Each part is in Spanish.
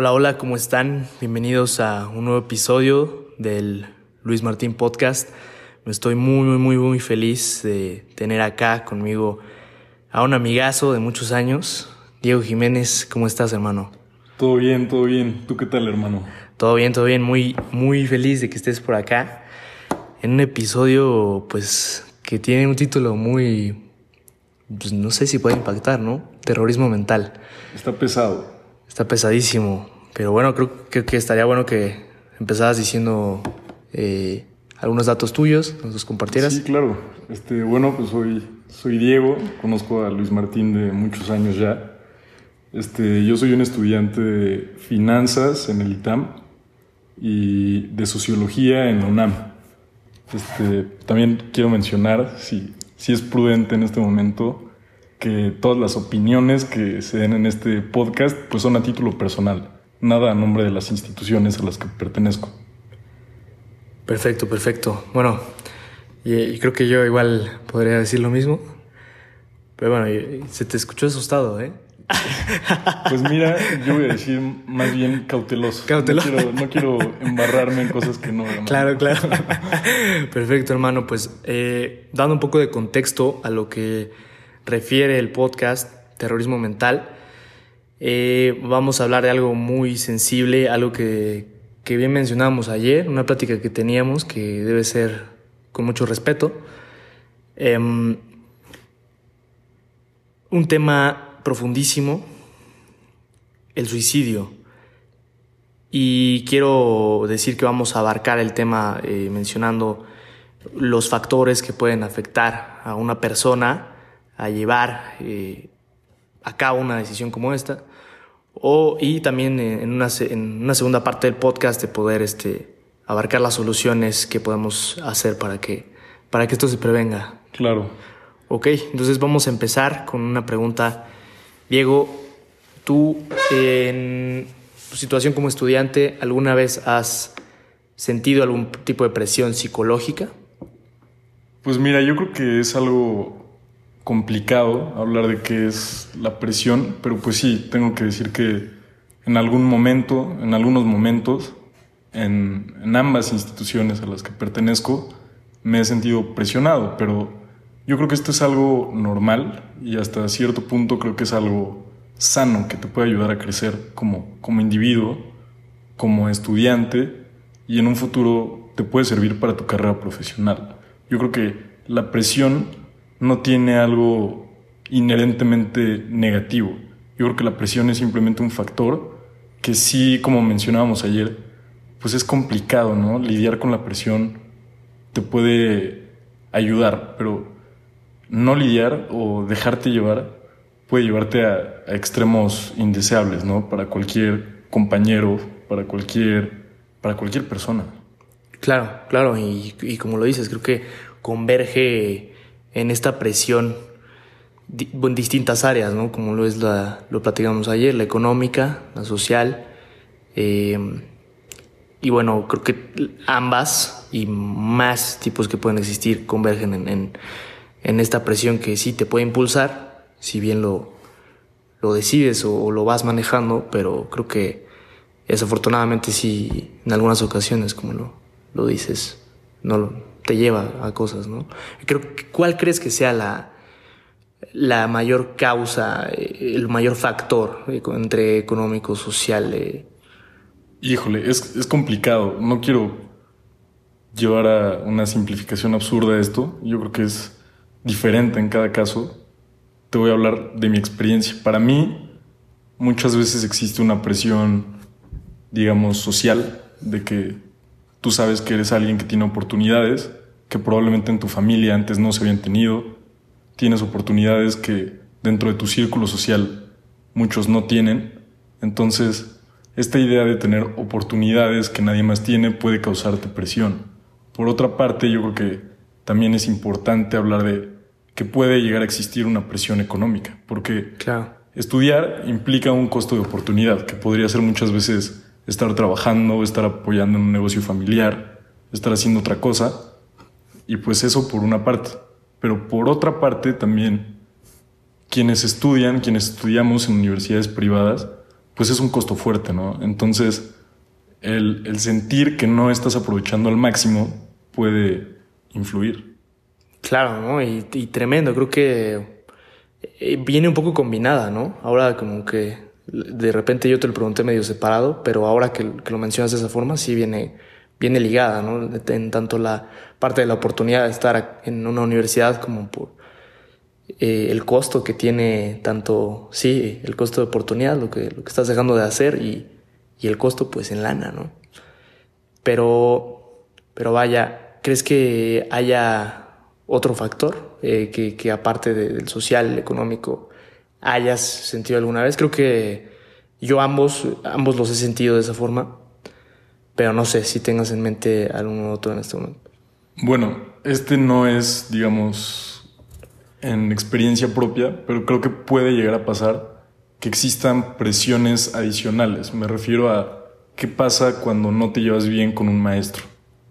Hola, hola, ¿cómo están? Bienvenidos a un nuevo episodio del Luis Martín Podcast. Me estoy muy, muy, muy, muy feliz de tener acá conmigo a un amigazo de muchos años, Diego Jiménez. ¿Cómo estás, hermano? Todo bien, todo bien. ¿Tú qué tal, hermano? Todo bien, todo bien. Muy, muy feliz de que estés por acá en un episodio, pues, que tiene un título muy, pues, no sé si puede impactar, ¿no? Terrorismo mental. Está pesado. Está pesadísimo. Pero bueno, creo, que estaría bueno que empezaras diciendo eh, algunos datos tuyos, nos los compartieras. Sí, claro. Este, bueno, pues soy, soy Diego, conozco a Luis Martín de muchos años ya. Este, yo soy un estudiante de finanzas en el ITAM y de sociología en la UNAM. Este, también quiero mencionar, si, si es prudente en este momento, que todas las opiniones que se den en este podcast pues son a título personal, nada a nombre de las instituciones a las que pertenezco. Perfecto, perfecto. Bueno, y, creo que yo igual podría decir lo mismo. Pero bueno, se te escuchó asustado, ¿eh? Pues mira, yo voy a decir más bien cauteloso. Cauteloso. No quiero, embarrarme en cosas que no. Claro, claro. Perfecto, hermano. Pues eh, dando un poco de contexto a lo que refiere el podcast Terrorismo Mental, eh, vamos a hablar de algo muy sensible, algo que, que bien mencionábamos ayer, una plática que teníamos que debe ser con mucho respeto. Em, un tema profundísimo, el suicidio. Y quiero decir que vamos a abarcar el tema eh, mencionando los factores que pueden afectar a una persona a llevar eh, a cabo una decisión como esta. O, y también en una, en una segunda parte del podcast de poder este, abarcar las soluciones que podemos hacer para que, para que esto se prevenga. Claro. Ok, entonces vamos a empezar con una pregunta. Diego, tú en tu situación como estudiante, ¿alguna vez has sentido algún tipo de presión psicológica? Pues mira, yo creo que es algo complicado hablar de qué es la presión, pero pues sí, tengo que decir que en algún momento, en algunos momentos, en, en, ambas instituciones a las que pertenezco, me he sentido presionado, pero yo creo que esto es algo normal y hasta cierto punto creo que es algo sano que te puede ayudar a crecer como, como individuo, como estudiante y en un futuro te puede servir para tu carrera profesional. Yo creo que la presión no tiene algo inherentemente negativo. Yo creo que la presión es simplemente un factor que sí, como mencionábamos ayer, pues es complicado, ¿no? Lidiar con la presión te puede ayudar, pero no lidiar o dejarte llevar puede llevarte a, extremos indeseables, ¿no? Para cualquier compañero, para cualquier, para cualquier persona. Claro, claro, y, y como lo dices, creo que converge en esta presión en distintas áreas, ¿no? Como lo es la, lo platicamos ayer, la económica, la social. Eh, y bueno, creo que ambas y más tipos que pueden existir convergen en, en, esta presión que sí te puede impulsar, si bien lo, lo decides o, lo vas manejando, pero creo que desafortunadamente sí, en algunas ocasiones, como lo, lo dices, no lo, te lleva a cosas, ¿no? Creo, ¿Cuál crees que sea la, la mayor causa, eh, el mayor factor entre económico, social? Eh? Híjole, es, es complicado. No quiero llevar a una simplificación absurda esto. Yo creo que es diferente en cada caso. Te voy a hablar de mi experiencia. Para mí, muchas veces existe una presión, digamos, social, de que tú sabes que eres alguien que tiene oportunidades que probablemente en tu familia antes no se habían tenido. Tienes oportunidades que dentro de tu círculo social muchos no tienen. Entonces, esta idea de tener oportunidades que nadie más tiene puede causarte presión. Por otra parte, yo creo que también es importante hablar de que puede llegar a existir una presión económica, porque estudiar implica un costo de oportunidad, que podría ser muchas veces estar trabajando, estar apoyando en un negocio familiar, estar haciendo otra cosa, y pues eso por una parte. Pero por otra parte también, quienes estudian, quienes estudiamos en universidades privadas, pues es un costo fuerte, ¿no? Entonces, el, el sentir que no estás aprovechando al máximo puede influir. Claro, ¿no? Y, tremendo, creo que eh, viene un poco combinada, ¿no? Ahora como que de repente yo te lo pregunté medio separado, pero ahora que, que lo mencionas de esa forma, sí viene, viene ligada, ¿no? En tanto la parte de la oportunidad de estar en una universidad como por eh, el costo que tiene tanto, sí, el costo de oportunidad, lo que, lo que estás dejando de hacer y, y el costo pues en lana, ¿no? Pero, pero vaya, ¿crees que haya otro factor eh, que, que, aparte de, del social, económico, hayas sentido alguna vez? Creo que yo ambos, ambos los he sentido de esa forma, pero no sé si tengas en mente algún otro en este momento. Bueno, este no es, digamos, en experiencia propia, pero creo que puede llegar a pasar que existan presiones adicionales. Me refiero a qué pasa cuando no te llevas bien con un maestro,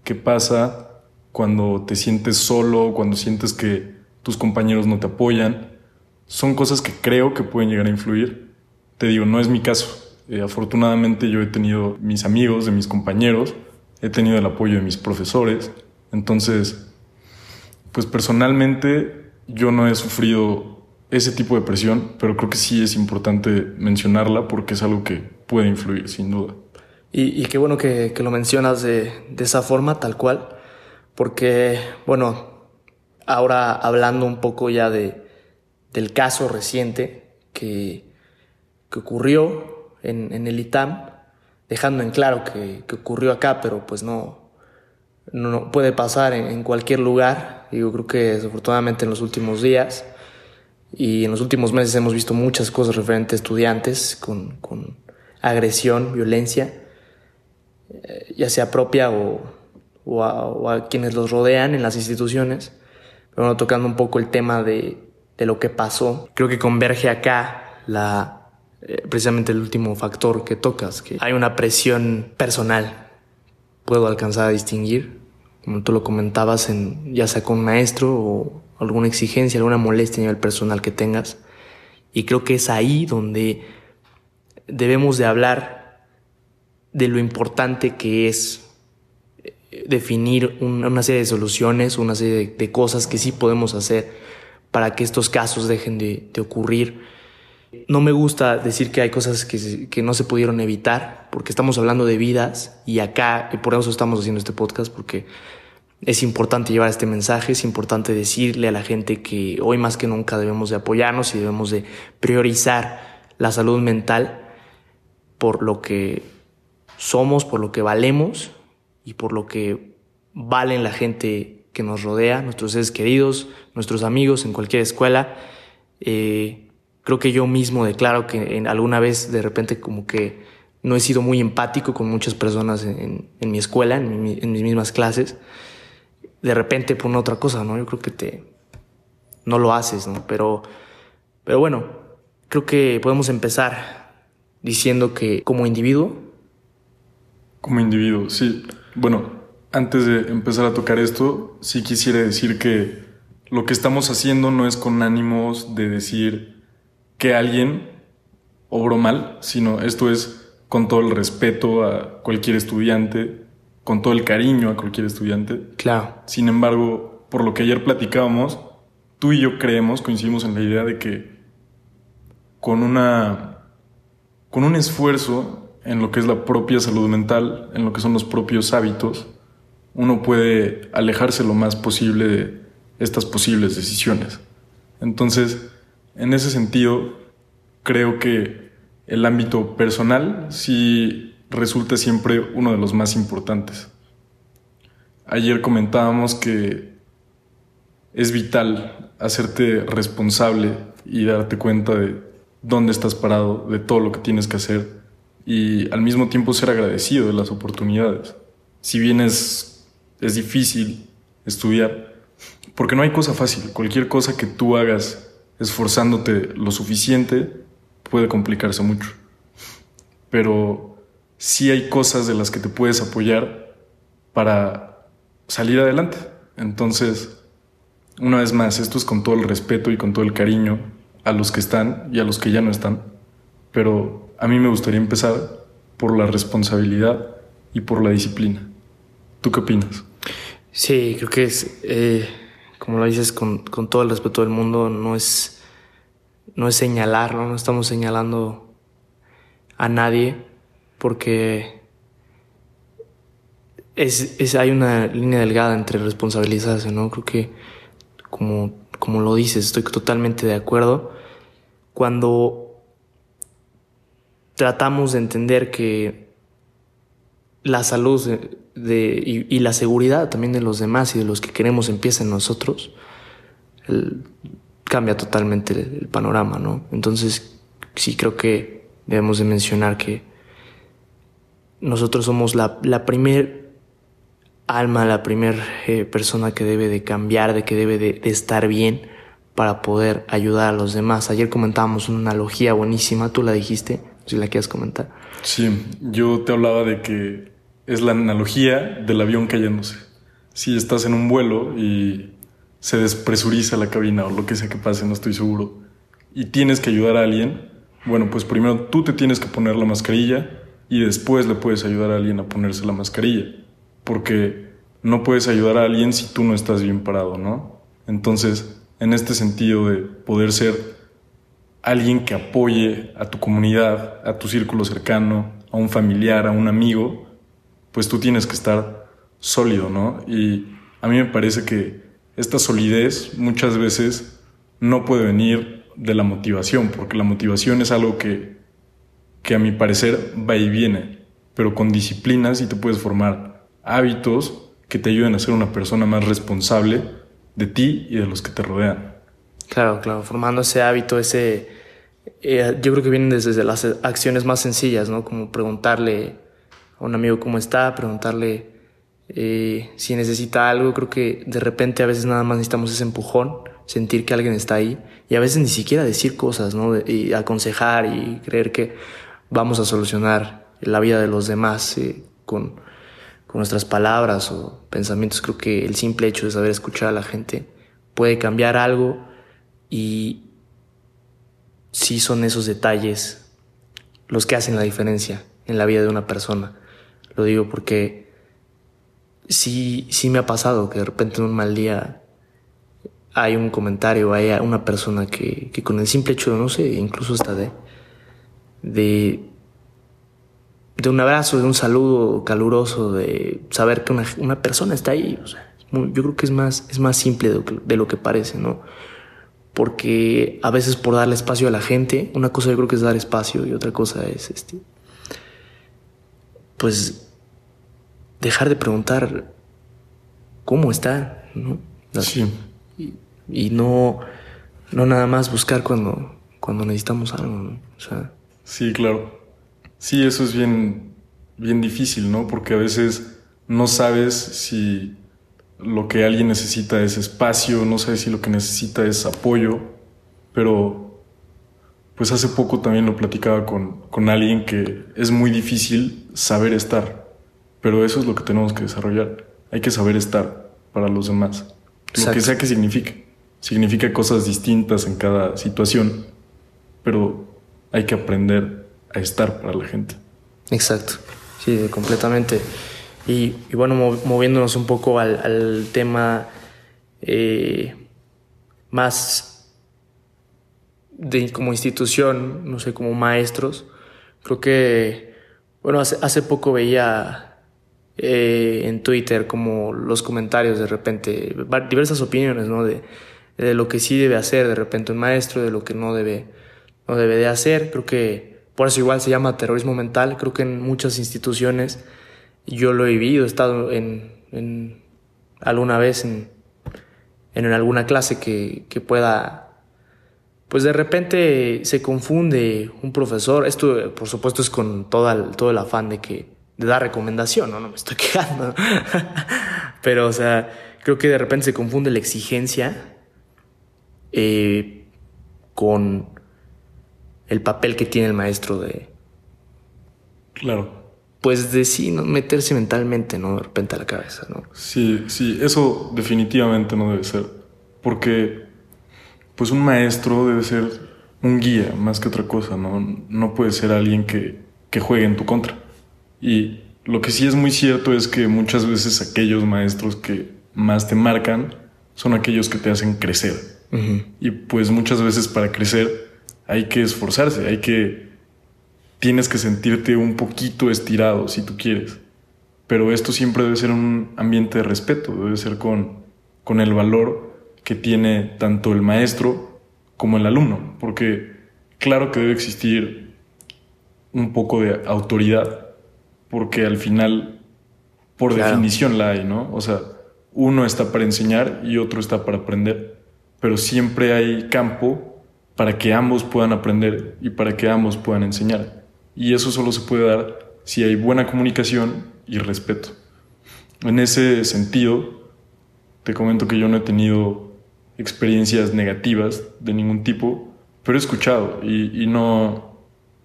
qué pasa cuando te sientes solo, cuando sientes que tus compañeros no te apoyan. Son cosas que creo que pueden llegar a influir. Te digo, no es mi caso. Eh, afortunadamente yo he tenido mis amigos, de mis compañeros, he tenido el apoyo de mis profesores. Entonces, pues personalmente yo no he sufrido ese tipo de presión, pero creo que sí es importante mencionarla porque es algo que puede influir, sin duda. Y, y qué bueno que, que lo mencionas de, de, esa forma, tal cual, porque, bueno, ahora hablando un poco ya de, del caso reciente que, que ocurrió en, en, el ITAM, dejando en claro que, que ocurrió acá, pero pues no, no, puede pasar en, en, cualquier lugar. Y yo creo que desafortunadamente en los últimos días y en los últimos meses hemos visto muchas cosas referentes a estudiantes con, con agresión, violencia, eh, ya sea propia o, o, a, o, a, quienes los rodean en las instituciones. Pero bueno, tocando un poco el tema de, de lo que pasó, creo que converge acá la, eh, precisamente el último factor que tocas, que hay una presión personal. Puedo alcanzar a distinguir, como tú lo comentabas, en, ya sea con un maestro o alguna exigencia, alguna molestia a nivel personal que tengas. Y creo que es ahí donde debemos de hablar de lo importante que es definir una serie de soluciones, una serie de, cosas que sí podemos hacer para que estos casos dejen de, de ocurrir. No me gusta decir que hay cosas que, que, no se pudieron evitar, porque estamos hablando de vidas y acá, y por eso estamos haciendo este podcast, porque es importante llevar este mensaje, es importante decirle a la gente que hoy más que nunca debemos de apoyarnos y debemos de priorizar la salud mental por lo que somos, por lo que valemos y por lo que valen la gente que nos rodea, nuestros seres queridos, nuestros amigos en cualquier escuela. Eh, creo que yo mismo declaro que en alguna vez de repente como que no he sido muy empático con muchas personas en, mi escuela, en, en mis mismas clases de repente por una otra cosa, ¿no? Yo creo que te no lo haces, ¿no? Pero pero bueno, creo que podemos empezar diciendo que como individuo como individuo, sí. Bueno, antes de empezar a tocar esto, sí quisiera decir que lo que estamos haciendo no es con ánimos de decir que alguien obró mal, sino esto es con todo el respeto a cualquier estudiante, con todo el cariño a cualquier estudiante. Claro. Sin embargo, por lo que ayer platicábamos, tú y yo creemos, coincidimos en la idea de que con una con un esfuerzo en lo que es la propia salud mental, en lo que son los propios hábitos, uno puede alejarse lo más posible de estas posibles decisiones. Entonces, en ese sentido, creo que el ámbito personal sí resulta siempre uno de los más importantes. Ayer comentábamos que es vital hacerte responsable y darte cuenta de dónde estás parado, de todo lo que tienes que hacer y al mismo tiempo ser agradecido de las oportunidades. Si bien es, es difícil estudiar, porque no hay cosa fácil, cualquier cosa que tú hagas esforzándote lo suficiente puede complicarse mucho. Pero sí hay cosas de las que te puedes apoyar para salir adelante. Entonces, una vez más, esto es con todo el respeto y con todo el cariño a los que están y a los que ya no están. Pero a mí me gustaría empezar por la responsabilidad y por la disciplina. ¿Tú qué opinas? Sí, creo que es, eh, como lo dices, con, todo el respeto del mundo, no es, no es señalar, ¿no? no estamos señalando a nadie, porque es, hay una línea delgada entre responsabilizarse, ¿no? Creo que, como, como lo dices, estoy totalmente de acuerdo. Cuando tratamos de entender que la salud de, y, la seguridad también de los demás y de los que queremos empieza en nosotros, cambia totalmente el, panorama, ¿no? Entonces, sí creo que debemos de mencionar que nosotros somos la, la primer alma, la primera eh, persona que debe de cambiar, de que debe de, estar bien para poder ayudar a los demás. Ayer comentábamos una analogía buenísima, tú la dijiste, si la quieres comentar. Sí, yo te hablaba de que es la analogía del avión cayéndose. Si estás en un vuelo y se despresuriza la cabina o lo que sea que pase, no estoy seguro, y tienes que ayudar a alguien, bueno, pues primero tú te tienes que poner la mascarilla y después le puedes ayudar a alguien a ponerse la mascarilla, porque no puedes ayudar a alguien si tú no estás bien parado, ¿no? Entonces, en este sentido de poder ser alguien que apoye a tu comunidad, a tu círculo cercano, a un familiar, a un amigo, pues tú tienes que estar sólido, ¿no? Y a mí me parece que esta solidez muchas veces no puede venir de la motivación, porque la motivación es algo que, que a mi parecer va y viene, pero con disciplinas y te puedes formar hábitos que te ayuden a ser una persona más responsable de ti y de los que te rodean. Claro, claro, formando ese hábito, ese... Eh, yo creo que vienen desde las acciones más sencillas, ¿no? Como preguntarle a un amigo cómo está, preguntarle eh, si necesita algo. Creo que de repente a veces nada más necesitamos ese empujón, sentir que alguien está ahí y a veces ni siquiera decir cosas, ¿no? Y aconsejar y creer que vamos a solucionar la vida de los demás eh, con, con nuestras palabras o pensamientos. Creo que el simple hecho de saber escuchar a la gente puede cambiar algo y sí son esos detalles los que hacen la diferencia en la vida de una persona. Lo digo porque sí, sí me ha pasado que de repente en un mal día hay un comentario, hay una persona que, que con el simple hecho, no sé, incluso hasta de, de, de un abrazo, de un saludo caluroso, de saber que una, una persona está ahí. O sea, yo creo que es más, es más simple de, de lo que parece, ¿no? Porque a veces por darle espacio a la gente, una cosa yo creo que es dar espacio y otra cosa es este, pues dejar de preguntar cómo está, ¿no? Sí. Y, no, no nada más buscar cuando, cuando necesitamos algo, ¿no? O sea. Sí, claro. Sí, eso es bien, bien difícil, ¿no? Porque a veces no sabes si lo que alguien necesita es espacio, no sabes si lo que necesita es apoyo, pero pues hace poco también lo platicaba con, con alguien que es muy difícil saber estar. Pero eso es lo que tenemos que desarrollar. Hay que saber estar para los demás. Lo que sea que signifique. Significa cosas distintas en cada situación, pero hay que aprender a estar para la gente. Exacto, sí, completamente. Y, bueno, moviéndonos un poco al, tema eh, más de como institución, no sé, como maestros, creo que bueno, hace, poco veía eh, en Twitter como los comentarios de repente, diversas opiniones, ¿no? De, de, lo que sí debe hacer de repente un maestro, de lo que no debe, no debe de hacer. Creo que por eso igual se llama terrorismo mental. Creo que en muchas instituciones yo lo he vivido, he estado en, en alguna vez en, en alguna clase que, que pueda pues de repente se confunde un profesor. Esto, por supuesto, es con todo todo el afán de que de dar recomendación, ¿no? No me estoy quejando. Pero, o sea, creo que de repente se confunde la exigencia eh, con el papel que tiene el maestro de. Claro. Pues de sí, ¿no? meterse mentalmente, ¿no? De repente a la cabeza, ¿no? Sí, sí, eso definitivamente no debe ser. Porque pues un maestro debe ser un guía más que otra cosa, ¿no? No puede ser alguien que, que juegue en tu contra. Y lo que sí es muy cierto es que muchas veces aquellos maestros que más te marcan son aquellos que te hacen crecer. Y pues muchas veces para crecer hay que esforzarse, hay que... Tienes que sentirte un poquito estirado si tú quieres. Pero esto siempre debe ser un ambiente de respeto, debe ser con, con el valor que tiene tanto el maestro como el alumno. Porque claro que debe existir un poco de autoridad, porque al final, por definición la hay, ¿no? O sea, uno está para enseñar y otro está para aprender, pero siempre hay campo para que ambos puedan aprender y para que ambos puedan enseñar. Y eso solo se puede dar si hay buena comunicación y respeto. En ese sentido, te comento que yo no he tenido experiencias negativas de ningún tipo, pero he escuchado y, y no,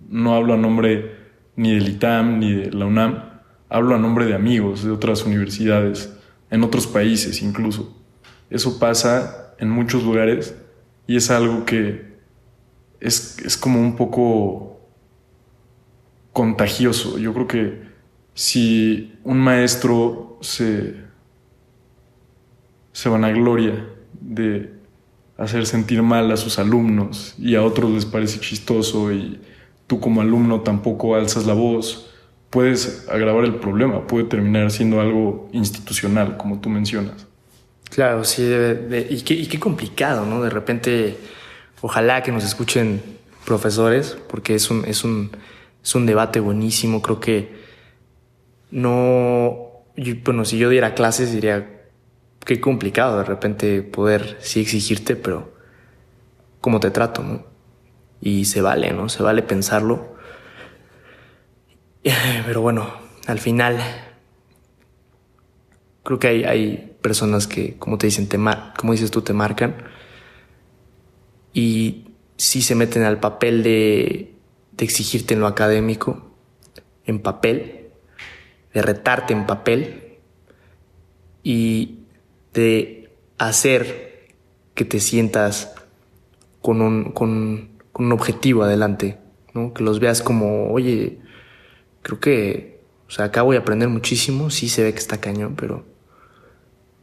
no hablo a nombre ni del ITAM ni de la UNAM, hablo a nombre de amigos de otras universidades en otros países incluso. Eso pasa en muchos lugares y es algo que es, es como un poco contagioso. Yo creo que si un maestro se, se vanagloria de hacer sentir mal a sus alumnos y a otros les parece chistoso y tú como alumno tampoco alzas la voz, puedes agravar el problema, puede terminar siendo algo institucional, como tú mencionas. Claro, sí, y, qué, complicado, ¿no? De repente, ojalá que nos escuchen profesores, porque es un, es un, es un debate buenísimo. Creo que no, bueno, si yo diera clases diría, qué complicado de repente poder sí exigirte, pero cómo te trato, ¿no? Y se vale, ¿no? Se vale pensarlo Pero bueno, al final creo que hay, hay personas que, como te dicen, te como dices tú, te marcan y sí se meten al papel de, de exigirte en lo académico, en papel, de retarte en papel y de hacer que te sientas con un, con, con un objetivo adelante, ¿no? que los veas como, oye, creo que, o sea, acá voy a aprender muchísimo, sí se ve que está cañón, pero,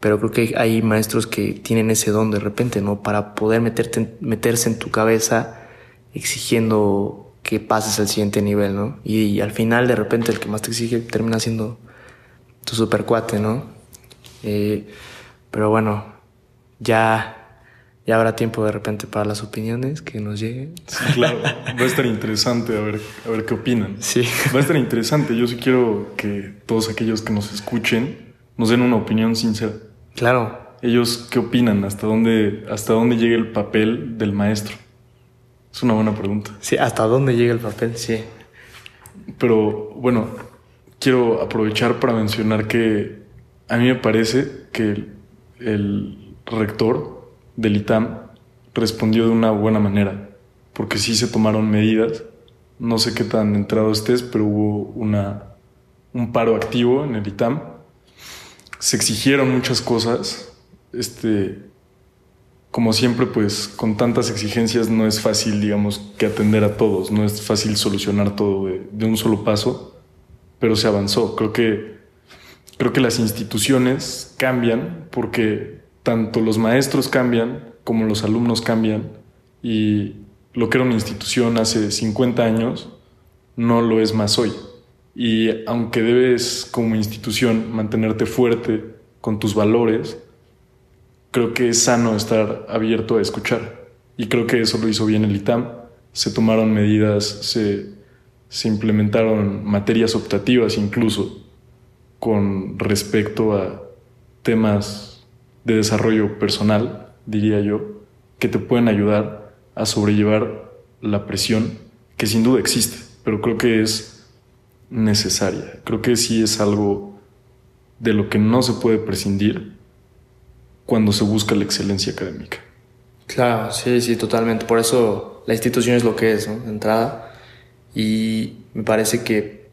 pero creo que hay maestros que tienen ese don de repente, ¿no? Para poder meterte, meterse en tu cabeza exigiendo que pases al siguiente nivel, ¿no? Y, al final, de repente, el que más te exige termina siendo tu super cuate, ¿no? Eh, pero bueno, ya ya habrá tiempo de repente para las opiniones que nos lleguen. Sí, claro. Va a estar interesante a ver, a ver qué opinan. Sí. Va a estar interesante. Yo sí quiero que todos aquellos que nos escuchen nos den una opinión sincera. Claro. Ellos qué opinan, hasta dónde, hasta dónde llega el papel del maestro. Es una buena pregunta. Sí, hasta dónde llega el papel, sí. Pero bueno, quiero aprovechar para mencionar que a mí me parece que el rector del ITAM respondió de una buena manera, porque sí se tomaron medidas. No sé qué tan entrado estés, pero hubo una, un paro activo en el ITAM. Se exigieron muchas cosas. Este, como siempre, pues con tantas exigencias no es fácil, digamos, que atender a todos, no es fácil solucionar todo de, de un solo paso, pero se avanzó. Creo que, creo que las instituciones cambian porque tanto los maestros cambian como los alumnos cambian y lo que era una institución hace 50 años no lo es más hoy. Y aunque debes como institución mantenerte fuerte con tus valores, creo que es sano estar abierto a escuchar. Y creo que eso lo hizo bien el ITAM. Se tomaron medidas, se, se implementaron materias optativas incluso con respecto a temas de desarrollo personal, diría yo, que te pueden ayudar a sobrellevar la presión que sin duda existe, pero creo que es necesaria. Creo que sí es algo de lo que no se puede prescindir cuando se busca la excelencia académica. Claro, sí, sí, totalmente. Por eso la institución es lo que es, ¿no? De entrada. Y me parece que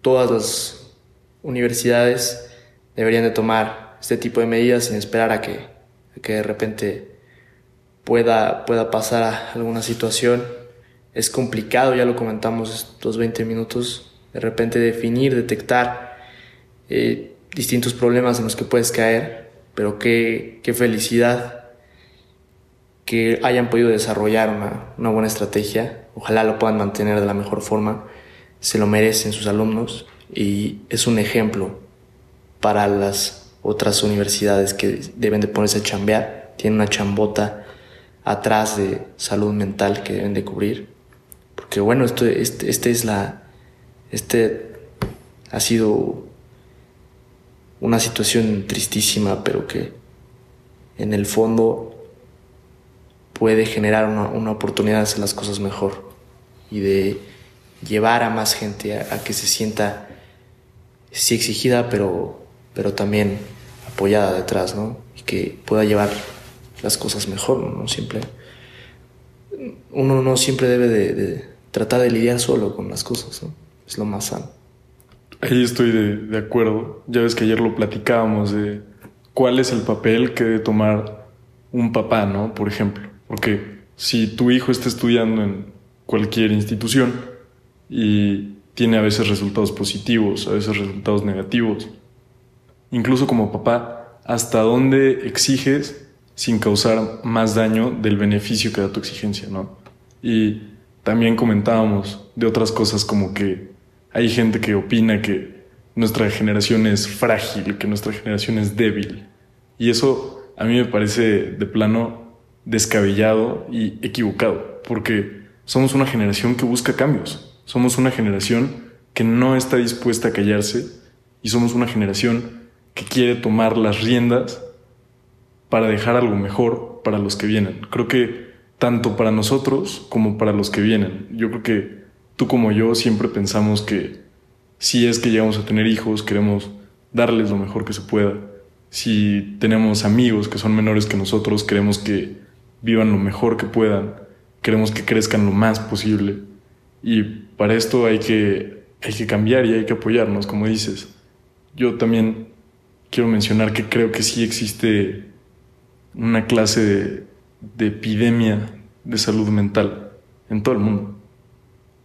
todas las universidades deberían de tomar este tipo de medidas sin esperar a que, que de repente pueda, pueda pasar alguna situación. Es complicado, ya lo comentamos estos 20 minutos, de repente definir, detectar eh, distintos problemas en los que puedes caer, pero qué, qué felicidad que hayan podido desarrollar una, una, buena estrategia. Ojalá lo puedan mantener de la mejor forma. Se lo merecen sus alumnos y es un ejemplo para las otras universidades que deben de ponerse a chambear. Tienen una chambota atrás de salud mental que deben de cubrir. Porque bueno, esto, este, este es la... Este ha sido una situación tristísima, pero que en el fondo puede generar una, una, oportunidad de hacer las cosas mejor y de llevar a más gente a, a, que se sienta, sí exigida, pero, pero también apoyada detrás, ¿no? Y que pueda llevar las cosas mejor, ¿no? Siempre, uno no siempre debe de, tratar de lidiar solo con las cosas, ¿no? Es lo más sano. Ahí estoy de, de acuerdo. Ya ves que ayer lo platicábamos de cuál es el papel que debe tomar un papá, ¿no? Por ejemplo porque si tu hijo está estudiando en cualquier institución y tiene a veces resultados positivos, a veces resultados negativos, incluso como papá, ¿hasta dónde exiges sin causar más daño del beneficio que da tu exigencia, no? Y también comentábamos de otras cosas como que hay gente que opina que nuestra generación es frágil, que nuestra generación es débil. Y eso a mí me parece de plano descabellado y equivocado, porque somos una generación que busca cambios, somos una generación que no está dispuesta a callarse y somos una generación que quiere tomar las riendas para dejar algo mejor para los que vienen. Creo que tanto para nosotros como para los que vienen. Yo creo que tú como yo siempre pensamos que si es que llegamos a tener hijos, queremos darles lo mejor que se pueda. Si tenemos amigos que son menores que nosotros, queremos que vivan lo mejor que puedan, queremos que crezcan lo más posible y para esto hay que, hay que cambiar y hay que apoyarnos, como dices. Yo también quiero mencionar que creo que sí existe una clase de, de epidemia de salud mental en todo el mundo.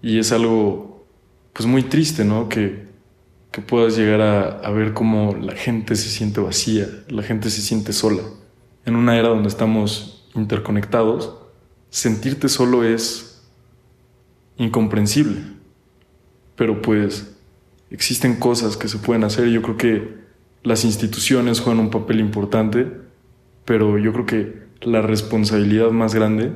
Y es algo pues muy triste, ¿no? Que, que puedas llegar a, a, ver cómo la gente se siente vacía, la gente se siente sola. En una era donde estamos interconectados, sentirte solo es incomprensible. Pero pues existen cosas que se pueden hacer. Yo creo que las instituciones juegan un papel importante, pero yo creo que la responsabilidad más grande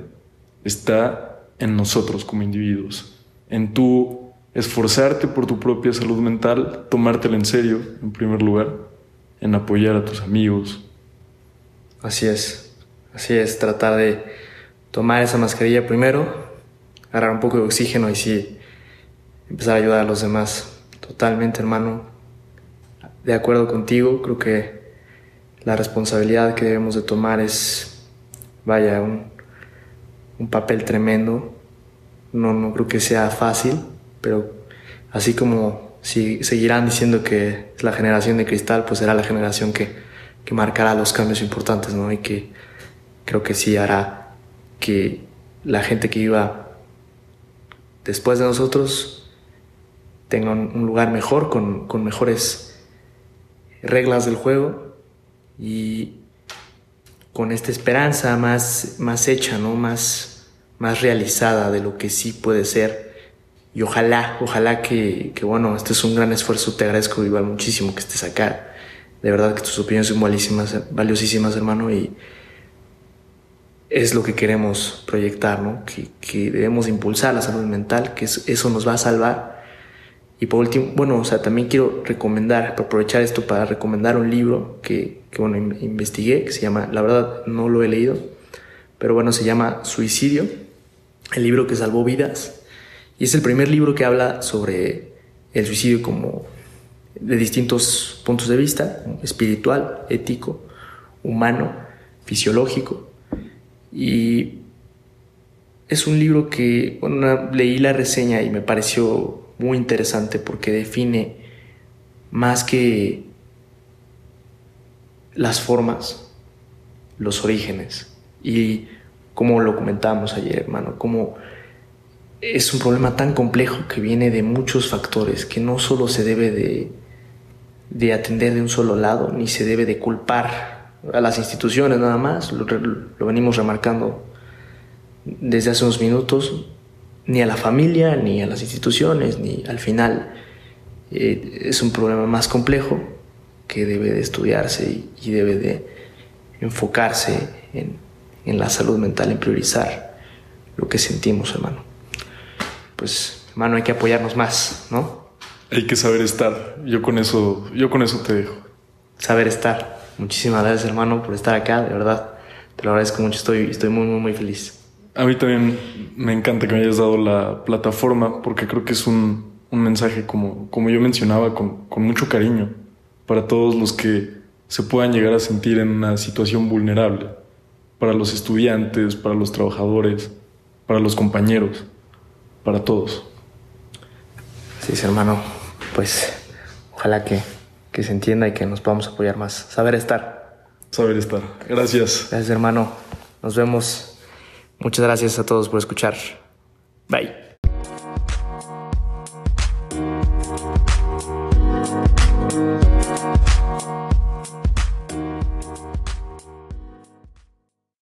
está en nosotros como individuos, en tú esforzarte por tu propia salud mental, tomártela en serio en primer lugar, en apoyar a tus amigos. Así es. Así es, tratar de tomar esa mascarilla primero, agarrar un poco de oxígeno y sí, empezar a ayudar a los demás. Totalmente, hermano. De acuerdo contigo, creo que la responsabilidad que debemos de tomar es, vaya, un, un papel tremendo. No, no creo que sea fácil, pero así como si seguirán diciendo que es la generación de cristal, pues será la generación que, que marcará los cambios importantes, ¿no? Y que creo que sí hará que la gente que iba después de nosotros tenga un lugar mejor, con, con mejores reglas del juego y con esta esperanza más, más hecha, ¿no? más, más realizada de lo que sí puede ser. Y ojalá, ojalá que, que, bueno, este es un gran esfuerzo, te agradezco igual muchísimo que estés acá. De verdad que tus opiniones son valiosísimas, valiosísimas hermano, y, es lo que queremos proyectar, ¿no? Que, que, debemos impulsar la salud mental, que eso nos va a salvar. Y por último, bueno, o sea, también quiero recomendar, aprovechar esto para recomendar un libro que, bueno, investigué, que se llama, la verdad no lo he leído, pero bueno, se llama Suicidio, el libro que salvó vidas. Y es el primer libro que habla sobre el suicidio como de distintos puntos de vista, espiritual, ético, humano, fisiológico. Y es un libro que bueno, leí la reseña y me pareció muy interesante porque define más que las formas, los orígenes. Y como lo comentábamos ayer, hermano, como es un problema tan complejo que viene de muchos factores, que no solo se debe de, de atender de un solo lado, ni se debe de culpar a las instituciones nada más, lo, lo venimos remarcando desde hace unos minutos, ni a la familia, ni a las instituciones, ni al final. Eh, es un problema más complejo que debe de estudiarse y, debe de enfocarse en, en, la salud mental, en priorizar lo que sentimos, hermano. Pues, hermano, hay que apoyarnos más, ¿no? Hay que saber estar. Yo con eso, yo con eso te dejo. Saber estar. Muchísimas gracias, hermano, por estar acá, de verdad. Te lo agradezco mucho, estoy, estoy muy, muy, muy feliz. A mí también me encanta que me hayas dado la plataforma porque creo que es un, un mensaje, como, como yo mencionaba, con, con, mucho cariño para todos los que se puedan llegar a sentir en una situación vulnerable, para los estudiantes, para los trabajadores, para los compañeros, para todos. Sí, hermano, pues ojalá que, que se entienda y que nos podamos apoyar más. Saber estar. Saber estar. Gracias. Gracias, hermano. Nos vemos Muchas gracias a todos por escuchar. Bye.